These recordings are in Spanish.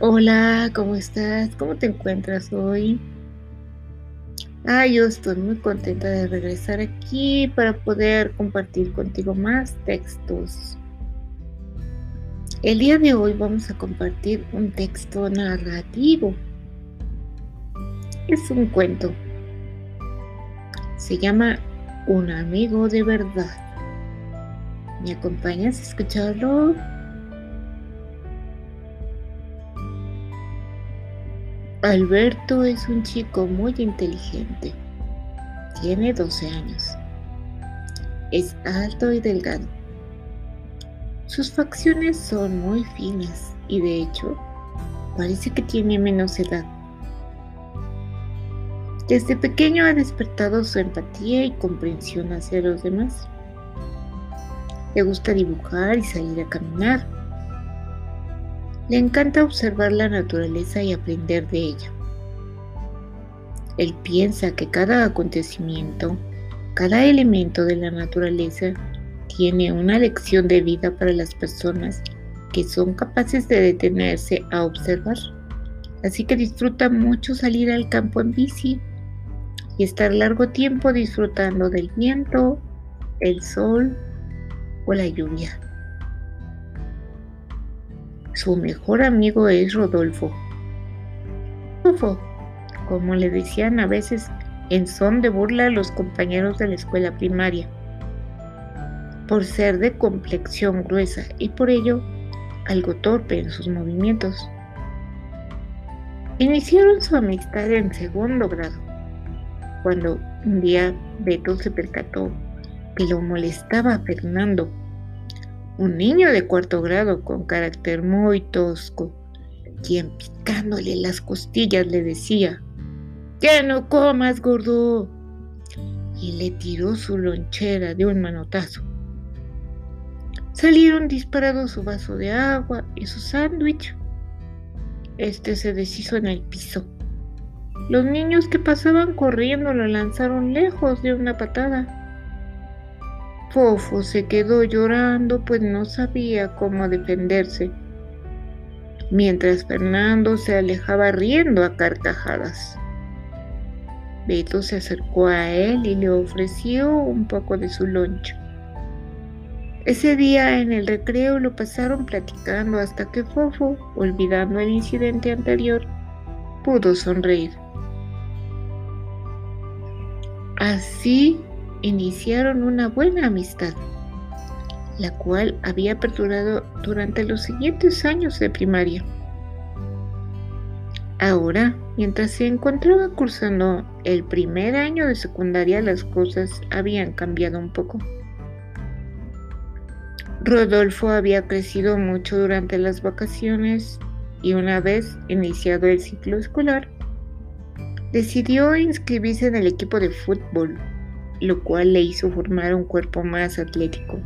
Hola, ¿cómo estás? ¿Cómo te encuentras hoy? Ah, yo estoy muy contenta de regresar aquí para poder compartir contigo más textos. El día de hoy vamos a compartir un texto narrativo. Es un cuento. Se llama Un amigo de verdad. ¿Me acompañas a escucharlo? Alberto es un chico muy inteligente. Tiene 12 años. Es alto y delgado. Sus facciones son muy finas y de hecho parece que tiene menos edad. Desde pequeño ha despertado su empatía y comprensión hacia los demás. Le gusta dibujar y salir a caminar. Le encanta observar la naturaleza y aprender de ella. Él piensa que cada acontecimiento, cada elemento de la naturaleza tiene una lección de vida para las personas que son capaces de detenerse a observar. Así que disfruta mucho salir al campo en bici y estar largo tiempo disfrutando del viento, el sol o la lluvia. Su mejor amigo es Rodolfo. Rodolfo, como le decían a veces en son de burla a los compañeros de la escuela primaria, por ser de complexión gruesa y por ello algo torpe en sus movimientos. Iniciaron su amistad en segundo grado, cuando un día Beto se percató lo molestaba a Fernando un niño de cuarto grado con carácter muy tosco, quien picándole las costillas le decía, ¡Que no comas, gordo! Y le tiró su lonchera de un manotazo. Salieron disparados su vaso de agua y su sándwich. Este se deshizo en el piso. Los niños que pasaban corriendo lo lanzaron lejos de una patada. Fofo se quedó llorando pues no sabía cómo defenderse, mientras Fernando se alejaba riendo a carcajadas. Beto se acercó a él y le ofreció un poco de su loncho. Ese día en el recreo lo pasaron platicando hasta que Fofo, olvidando el incidente anterior, pudo sonreír. Así iniciaron una buena amistad, la cual había perdurado durante los siguientes años de primaria. Ahora, mientras se encontraba cursando el primer año de secundaria, las cosas habían cambiado un poco. Rodolfo había crecido mucho durante las vacaciones y una vez iniciado el ciclo escolar, decidió inscribirse en el equipo de fútbol lo cual le hizo formar un cuerpo más atlético.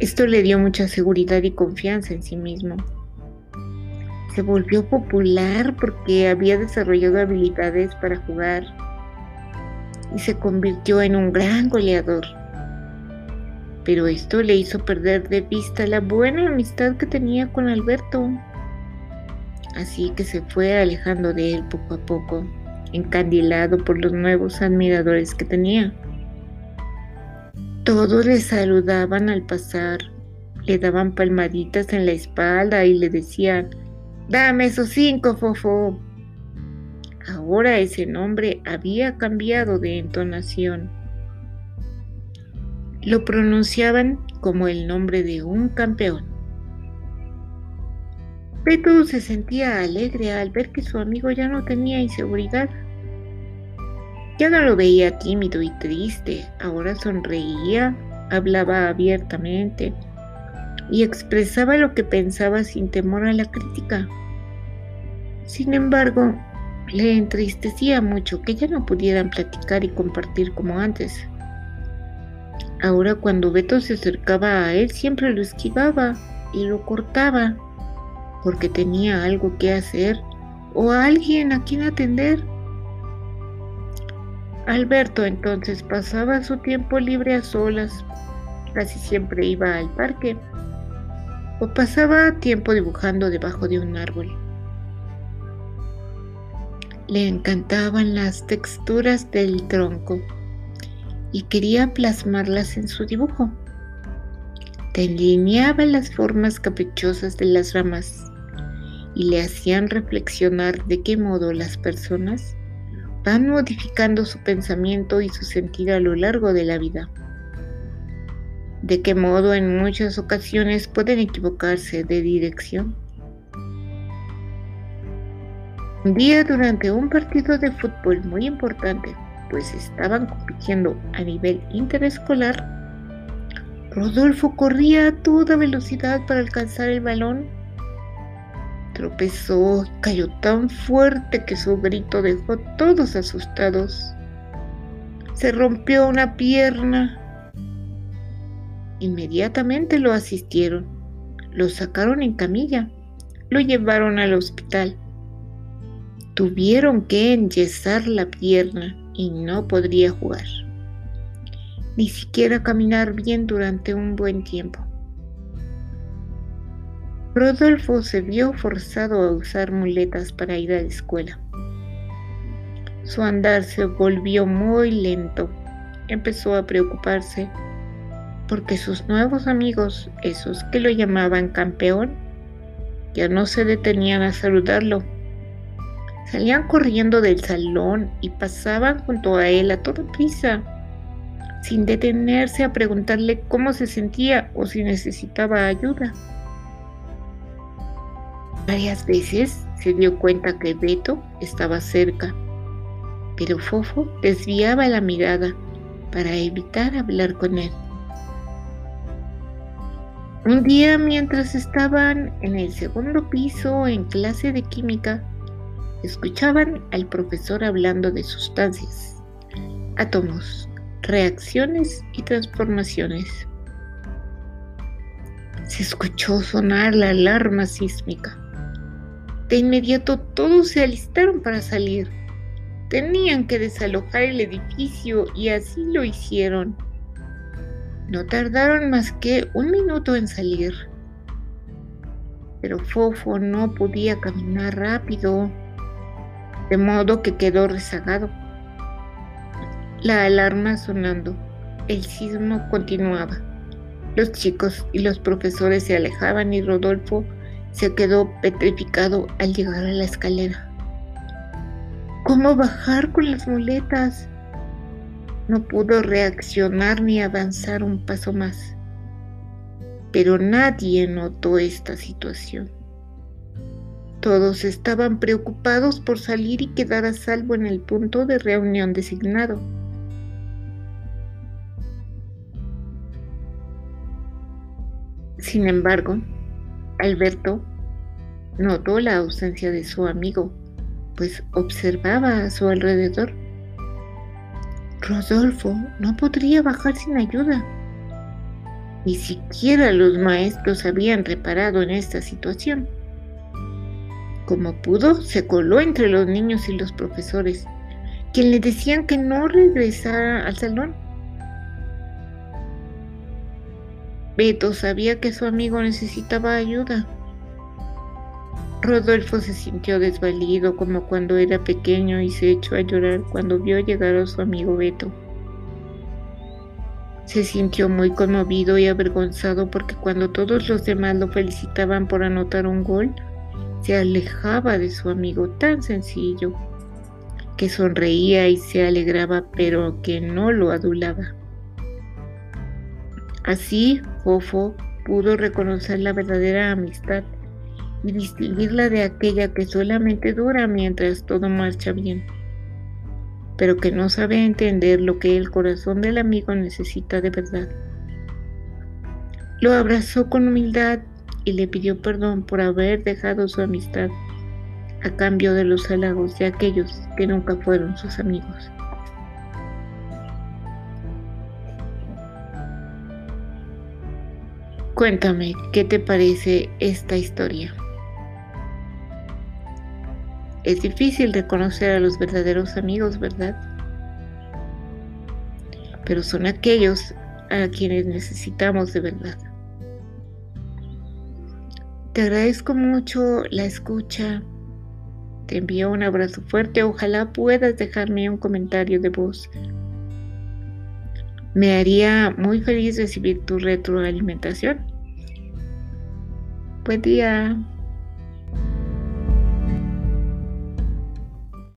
Esto le dio mucha seguridad y confianza en sí mismo. Se volvió popular porque había desarrollado habilidades para jugar y se convirtió en un gran goleador. Pero esto le hizo perder de vista la buena amistad que tenía con Alberto. Así que se fue alejando de él poco a poco encandilado por los nuevos admiradores que tenía. Todos le saludaban al pasar, le daban palmaditas en la espalda y le decían, dame esos cinco, fofo. Ahora ese nombre había cambiado de entonación. Lo pronunciaban como el nombre de un campeón. Beto se sentía alegre al ver que su amigo ya no tenía inseguridad. Ya no lo veía tímido y triste, ahora sonreía, hablaba abiertamente y expresaba lo que pensaba sin temor a la crítica. Sin embargo, le entristecía mucho que ya no pudieran platicar y compartir como antes. Ahora cuando Beto se acercaba a él siempre lo esquivaba y lo cortaba porque tenía algo que hacer o a alguien a quien atender. Alberto entonces pasaba su tiempo libre a solas casi siempre iba al parque o pasaba tiempo dibujando debajo de un árbol. Le encantaban las texturas del tronco y quería plasmarlas en su dibujo. Delineaba las formas caprichosas de las ramas y le hacían reflexionar de qué modo las personas van modificando su pensamiento y su sentido a lo largo de la vida. De qué modo en muchas ocasiones pueden equivocarse de dirección. Un día durante un partido de fútbol muy importante, pues estaban compitiendo a nivel interescolar, Rodolfo corría a toda velocidad para alcanzar el balón Tropezó, cayó tan fuerte que su grito dejó a todos asustados. Se rompió una pierna. Inmediatamente lo asistieron, lo sacaron en camilla, lo llevaron al hospital. Tuvieron que enyesar la pierna y no podría jugar, ni siquiera caminar bien durante un buen tiempo. Rodolfo se vio forzado a usar muletas para ir a la escuela. Su andar se volvió muy lento. Empezó a preocuparse porque sus nuevos amigos, esos que lo llamaban campeón, ya no se detenían a saludarlo. Salían corriendo del salón y pasaban junto a él a toda prisa, sin detenerse a preguntarle cómo se sentía o si necesitaba ayuda. Varias veces se dio cuenta que Beto estaba cerca, pero Fofo desviaba la mirada para evitar hablar con él. Un día mientras estaban en el segundo piso en clase de química, escuchaban al profesor hablando de sustancias, átomos, reacciones y transformaciones. Se escuchó sonar la alarma sísmica. De inmediato todos se alistaron para salir. Tenían que desalojar el edificio y así lo hicieron. No tardaron más que un minuto en salir. Pero Fofo no podía caminar rápido, de modo que quedó rezagado. La alarma sonando, el sismo continuaba. Los chicos y los profesores se alejaban y Rodolfo se quedó petrificado al llegar a la escalera. ¿Cómo bajar con las muletas? No pudo reaccionar ni avanzar un paso más. Pero nadie notó esta situación. Todos estaban preocupados por salir y quedar a salvo en el punto de reunión designado. Sin embargo, Alberto notó la ausencia de su amigo, pues observaba a su alrededor. Rodolfo no podría bajar sin ayuda. Ni siquiera los maestros habían reparado en esta situación. Como pudo, se coló entre los niños y los profesores, quien le decían que no regresara al salón. Beto sabía que su amigo necesitaba ayuda. Rodolfo se sintió desvalido como cuando era pequeño y se echó a llorar cuando vio llegar a su amigo Beto. Se sintió muy conmovido y avergonzado porque cuando todos los demás lo felicitaban por anotar un gol, se alejaba de su amigo tan sencillo, que sonreía y se alegraba pero que no lo adulaba. Así, Fofo pudo reconocer la verdadera amistad y distinguirla de aquella que solamente dura mientras todo marcha bien, pero que no sabe entender lo que el corazón del amigo necesita de verdad. Lo abrazó con humildad y le pidió perdón por haber dejado su amistad a cambio de los halagos de aquellos que nunca fueron sus amigos. Cuéntame, ¿qué te parece esta historia? Es difícil reconocer a los verdaderos amigos, ¿verdad? Pero son aquellos a quienes necesitamos de verdad. Te agradezco mucho la escucha. Te envío un abrazo fuerte. Ojalá puedas dejarme un comentario de voz. Me haría muy feliz recibir tu retroalimentación. Buen día.